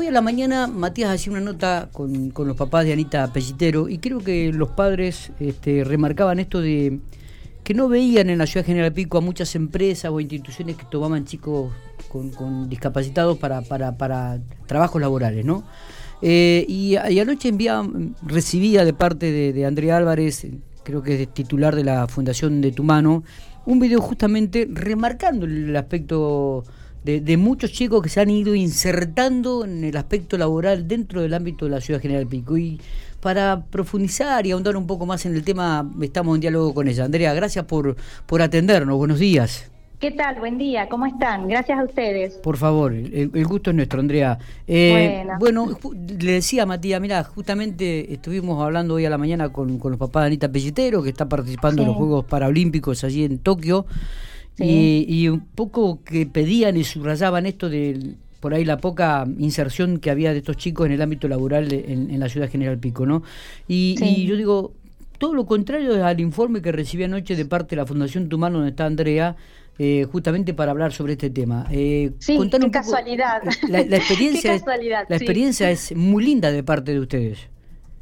Hoy a la mañana Matías hacía una nota con, los papás de Anita Pellitero y creo que los padres este, remarcaban esto de que no veían en la ciudad General Pico a muchas empresas o instituciones que tomaban chicos con, discapacitados para, para, trabajos laborales, ¿no? Eh, y, anoche envía, recibía de parte de, de Andrea Álvarez, creo que es titular de la Fundación de Tu Mano, un video justamente remarcando el aspecto de, muchos chicos que se han ido insertando en el aspecto laboral dentro del ámbito de la ciudad general Pico. Y para profundizar y ahondar un poco más en el tema, estamos en diálogo con ella. Andrea, gracias por, por atendernos. Buenos días. ¿Qué tal? Buen día, ¿cómo están? Gracias a ustedes. Por favor, el, gusto es nuestro, Andrea. Eh, bueno. le decía a Matías, mira, justamente estuvimos hablando hoy a la mañana con, con los papás de Anita Pelletero, que está participando en los Juegos Paralímpicos allí en Tokio. Y, un poco que pedían y subrayaban esto de por ahí la poca inserción que había de estos chicos en el ámbito laboral en, la ciudad General Pico, ¿no? Y, yo digo, todo lo contrario al informe que recibí anoche de parte de la Fundación Tumano, donde está Andrea, eh, justamente para hablar sobre este tema. Eh, sí, qué casualidad. La, experiencia, la experiencia es muy linda de parte de ustedes.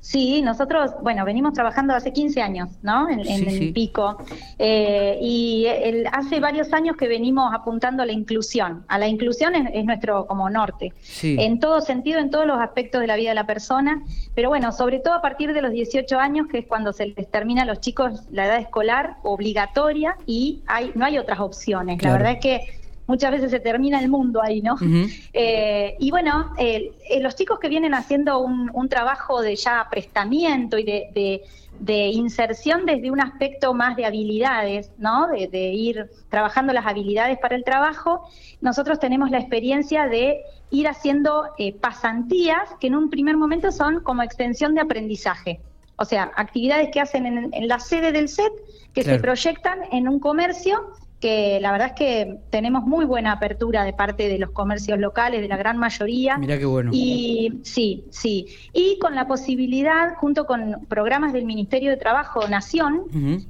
Sí, nosotros, bueno, venimos trabajando hace 15 años, ¿no? En, el pico. Eh, y hace varios años que venimos apuntando a la inclusión. A la inclusión es, nuestro como norte. En todo sentido, en todos los aspectos de la vida de la persona. Pero bueno, sobre todo a partir de los 18 años, que es cuando se les termina a los chicos la edad escolar obligatoria y hay, no hay otras opciones. La verdad es que muchas veces se termina el mundo ahí, ¿no? Eh, y bueno, eh, los chicos que vienen haciendo un, trabajo de ya prestamiento y de, inserción desde un aspecto más de habilidades, ¿no? De, ir trabajando las habilidades para el trabajo, nosotros tenemos la experiencia de ir haciendo eh, pasantías que en un primer momento son como extensión de aprendizaje. O sea, actividades que hacen en, la sede del set, que se proyectan en un comercio que la verdad es que tenemos muy buena apertura de parte de los comercios locales, de la gran mayoría. Mira qué bueno. Y sí, sí. Y con la posibilidad, junto con programas del Ministerio de Trabajo Nación,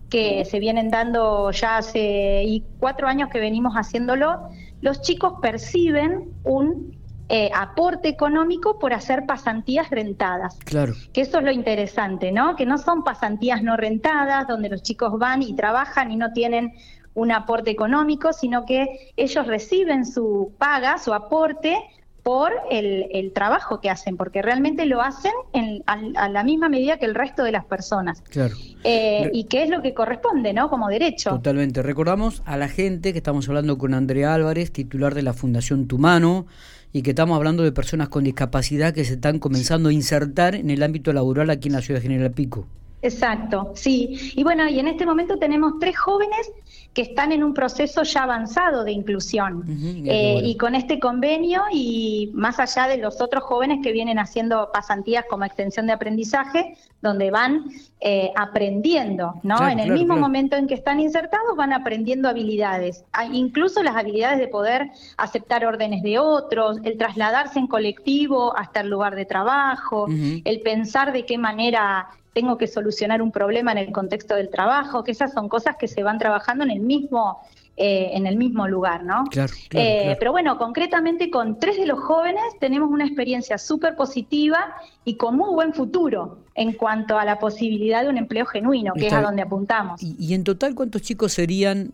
que se vienen dando ya hace cuatro años que venimos haciéndolo, los chicos perciben un eh, aporte económico por hacer pasantías rentadas. Claro. Que eso es lo interesante, ¿no? Que no son pasantías no rentadas, donde los chicos van y trabajan y no tienen un aporte económico, sino que ellos reciben su paga, su aporte por el, trabajo que hacen, porque realmente lo hacen en, a, la misma medida que el resto de las personas. Claro. Eh, y que es lo que corresponde, ¿no? Como derecho. Totalmente. Recordamos a la gente que estamos hablando con Andrea Álvarez, titular de la Fundación Tumano, y que estamos hablando de personas con discapacidad que se están comenzando a insertar en el ámbito laboral aquí en la ciudad de General Pico. Exacto, sí. Y bueno, y en este momento tenemos tres jóvenes que están en un proceso ya avanzado de inclusión. Eh, y con este convenio y más allá de los otros jóvenes que vienen haciendo pasantías como extensión de aprendizaje, donde van eh, aprendiendo, ¿no? en el mismo momento en que están insertados van aprendiendo habilidades, incluso las habilidades de poder aceptar órdenes de otros, el trasladarse en colectivo hasta el lugar de trabajo, el pensar de qué manera tengo que solucionar un problema en el contexto del trabajo, que esas son cosas que se van trabajando en el mismo eh, en el mismo lugar, ¿no? Claro, eh, Pero bueno, concretamente con tres de los jóvenes tenemos una experiencia súper positiva y con muy buen futuro en cuanto a la posibilidad de un empleo genuino, que es a donde apuntamos. Y, en total cuántos chicos serían,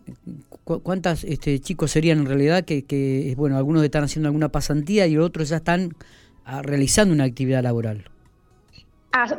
cuántas este, chicos serían en realidad que, que, bueno, algunos están haciendo alguna pasantía y otros ya están ah, realizando una actividad laboral?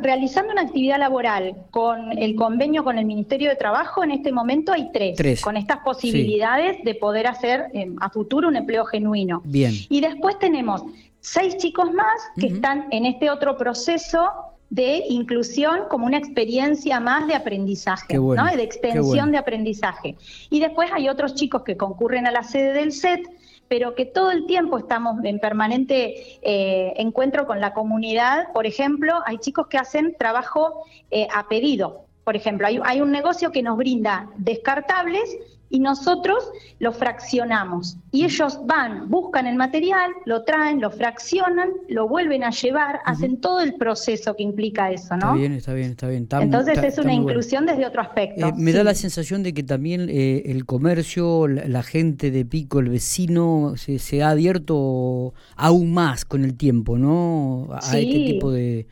Realizando una actividad laboral con el convenio con el Ministerio de Trabajo, en este momento hay tres, con estas posibilidades de poder hacer eh, a futuro un empleo genuino. Bien. Y después tenemos seis chicos más que están en este otro proceso de inclusión como una experiencia más de aprendizaje, ¿no? de extensión de aprendizaje. Y después hay otros chicos que concurren a la sede del SET, pero que todo el tiempo estamos en permanente eh, encuentro con la comunidad. Por ejemplo, hay chicos que hacen trabajo eh, a pedido. Por ejemplo, hay, un negocio que nos brinda descartables y nosotros lo fraccionamos. Y ellos van, buscan el material, lo traen, lo fraccionan, lo vuelven a llevar, hacen todo el proceso que implica eso, ¿no? Está bien, está bien, está bien. Entonces es una inclusión desde otro aspecto. Eh, me da la sensación de que también eh, el comercio, la, gente de Pico, el vecino, se, ha abierto aún más con el tiempo, ¿no? A este tipo de,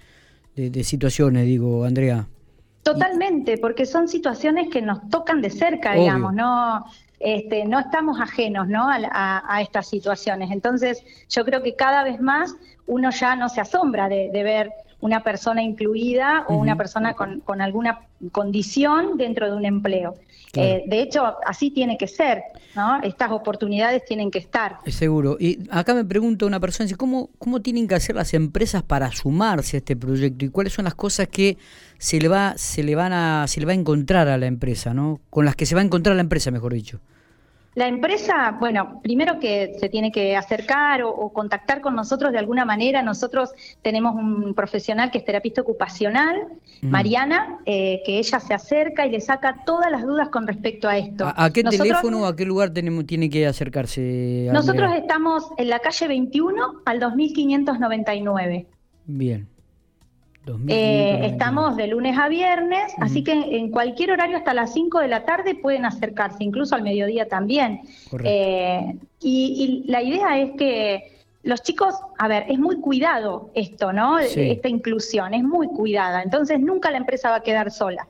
de situaciones, digo, Andrea. Totalmente, porque son situaciones que nos tocan de cerca, digamos, no, este, no estamos ajenos ¿no? A, estas situaciones. Entonces, yo creo que cada vez más uno ya no se asombra de, de ver una persona incluida o una persona con, con, alguna condición dentro de un empleo. Eh, de hecho, así tiene que ser, ¿no? Estas oportunidades tienen que estar. Seguro. Y acá me pregunta una persona, ¿cómo, ¿cómo tienen que hacer las empresas para sumarse a este proyecto? ¿Y cuáles son las cosas que se le va, se le van a, se le va a encontrar a la empresa, ¿no? Con las que se va a encontrar la empresa, mejor dicho. La empresa, bueno, primero que se tiene que acercar o, contactar con nosotros de alguna manera. Nosotros tenemos un profesional que es terapista ocupacional, Mariana, eh, que ella se acerca y le saca todas las dudas con respecto a esto. ¿A, qué teléfono o a qué lugar tenemos, tiene que acercarse? Nosotros estamos en la calle 21 al 2599. Bien. Eh, estamos de lunes a viernes, así que en cualquier horario hasta las 5 de la tarde pueden acercarse, incluso al mediodía también. Eh, y, la idea es que los chicos, a ver, es muy cuidado esto, ¿no? Esta inclusión, es muy cuidada, entonces nunca la empresa va a quedar sola.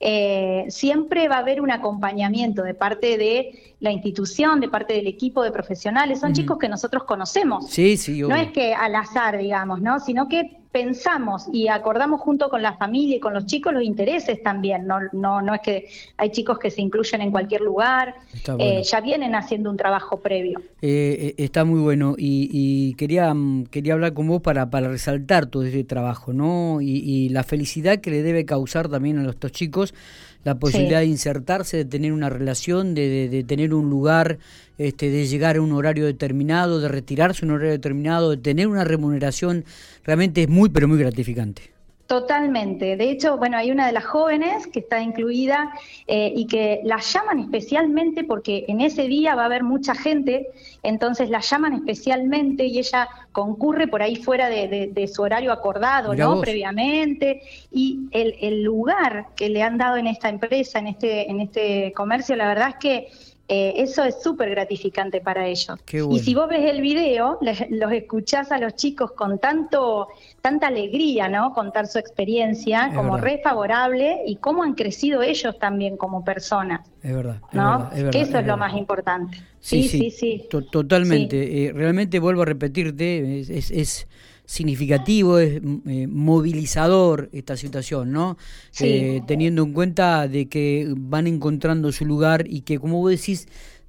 Eh, siempre va a haber un acompañamiento de parte de la institución, de parte del equipo de profesionales. Son chicos que nosotros conocemos. Sí, sí, No es que al azar, digamos, ¿no? Sino que pensamos y acordamos junto con la familia y con los chicos los intereses también. No, no, no es que hay chicos que se incluyen en cualquier lugar, eh, ya vienen haciendo un trabajo previo. Eh, eh, está muy bueno y, quería, mm, quería hablar con vos para, para resaltar todo ese trabajo, ¿no? Y, la felicidad que le debe causar también a estos chicos la posibilidad de insertarse, de tener una relación, de, de, tener un lugar, este, de llegar a un horario determinado, de retirarse a un horario determinado, de tener una remuneración, realmente es muy, pero muy gratificante. Totalmente. De hecho, bueno, hay una de las jóvenes que está incluida eh, y que la llaman especialmente porque en ese día va a haber mucha gente, entonces la llaman especialmente y ella concurre por ahí fuera de, su horario acordado, ¿no? Previamente. Y el, el lugar que le han dado en esta empresa, en este, en este comercio, la verdad es que eh, eso es súper gratificante para ellos. Y si vos ves el video, los escuchás a los chicos con tanto, tanta alegría, ¿no? Contar su experiencia, como re favorable y cómo han crecido ellos también como personas. Es verdad. ¿no? que eso es, lo más importante. Sí, sí, sí. totalmente. Eh, realmente vuelvo a repetirte, es significativo, es eh, movilizador esta situación, ¿no? Eh, teniendo en cuenta de que van encontrando su lugar y que, como vos decís,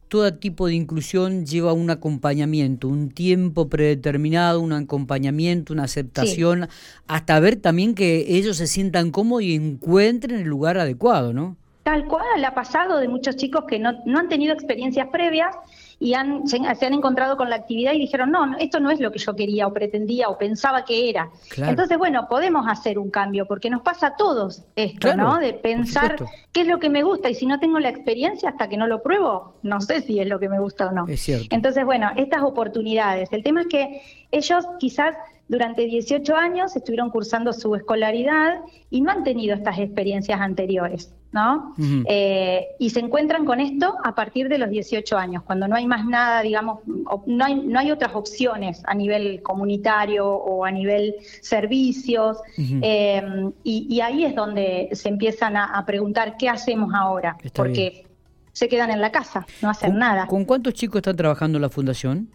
todo tipo de inclusión lleva un acompañamiento, un tiempo predeterminado, un acompañamiento, una aceptación, hasta ver también que ellos se sientan cómodos y encuentren el lugar adecuado, ¿no? Tal cual, ha pasado de muchos chicos que no, no han tenido experiencias previas y han, se, han encontrado con la actividad y dijeron, no, esto no es lo que yo quería o pretendía o pensaba que era. Entonces, bueno, podemos hacer un cambio, porque nos pasa a todos esto, ¿no? De pensar qué es lo que me gusta y si no tengo la experiencia hasta que no lo pruebo, no sé si es lo que me gusta o no. Es cierto. Entonces, bueno, estas oportunidades. El tema es que ellos quizás durante 18 años estuvieron cursando su escolaridad y no han tenido estas experiencias anteriores, ¿no? Eh, y se encuentran con esto a partir de los 18 años, cuando no hay más nada, digamos, no hay, no hay otras opciones a nivel comunitario o a nivel servicios, eh, y, ahí es donde se empiezan a, preguntar qué hacemos ahora, porque se quedan en la casa, no hacen nada. ¿Con cuántos chicos están trabajando la fundación?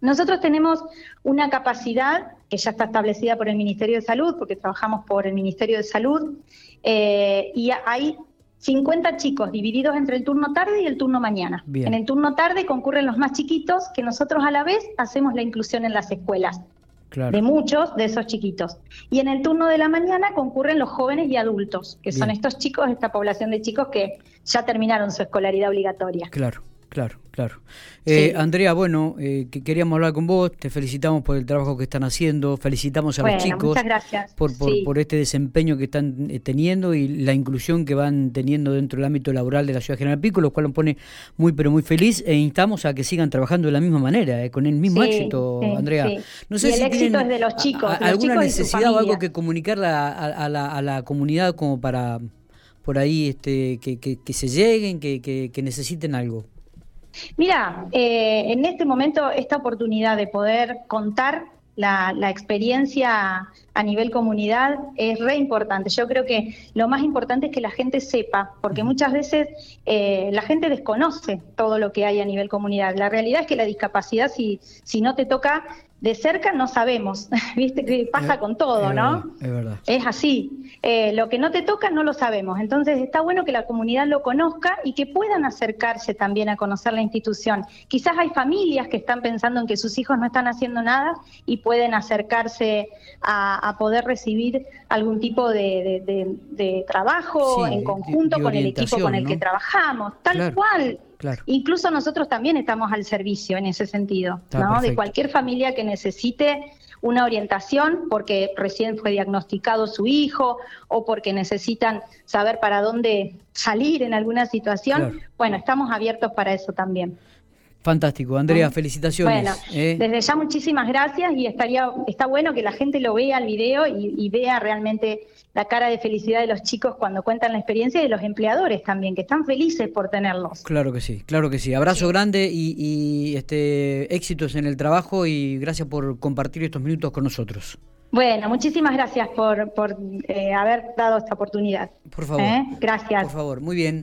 Nosotros tenemos una capacidad que ya está establecida por el Ministerio de Salud, porque trabajamos por el Ministerio de Salud, eh, y hay 50 chicos divididos entre el turno tarde y el turno mañana. En el turno tarde concurren los más chiquitos, que nosotros a la vez hacemos la inclusión en las escuelas. de muchos de esos chiquitos. Y en el turno de la mañana concurren los jóvenes y adultos, que son estos chicos, esta población de chicos que ya terminaron su escolaridad obligatoria. Claro, claro. Claro. Eh, Andrea, bueno, eh, que queríamos hablar con vos, te felicitamos por el trabajo que están haciendo, felicitamos a los chicos Por, por, este desempeño que están eh, teniendo y la inclusión que van teniendo dentro del ámbito laboral de la Ciudad General Pico, lo cual nos pone muy pero muy feliz e instamos a que sigan trabajando de la misma manera, con el mismo éxito, Andrea. No sé si el éxito es de los chicos. ¿Alguna necesidad o algo que comunicarle a, la, a la comunidad como para por ahí este, que, que, se lleguen, que, que necesiten algo? Mira, eh, en este momento esta oportunidad de poder contar la, experiencia a nivel comunidad es re importante. Yo creo que lo más importante es que la gente sepa, porque muchas veces eh, la gente desconoce todo lo que hay a nivel comunidad. La realidad es que la discapacidad, si, si no te toca, de cerca no sabemos, ¿viste? Que pasa con todo, ¿no? es verdad. Es así. Eh, lo que no te toca no lo sabemos. Entonces está bueno que la comunidad lo conozca y que puedan acercarse también a conocer la institución. Quizás hay familias que están pensando en que sus hijos no están haciendo nada y pueden acercarse a, poder recibir algún tipo de, trabajo en conjunto con el equipo con el que trabajamos. Tal cual. Incluso nosotros también estamos al servicio en ese sentido, ¿no? De cualquier familia que necesite una orientación porque recién fue diagnosticado su hijo o porque necesitan saber para dónde salir en alguna situación. Bueno, estamos abiertos para eso también. Fantástico, Andrea, felicitaciones. Bueno, ¿eh? desde ya muchísimas gracias y estaría está bueno que la gente lo vea el video y, vea realmente la cara de felicidad de los chicos cuando cuentan la experiencia y de los empleadores también, que están felices por tenerlos. Claro que sí, claro que sí. Abrazo grande y, este éxitos en el trabajo y gracias por compartir estos minutos con nosotros. Bueno, muchísimas gracias por, por eh, haber dado esta oportunidad. Por favor. ¿Eh? Gracias. Por favor, muy bien.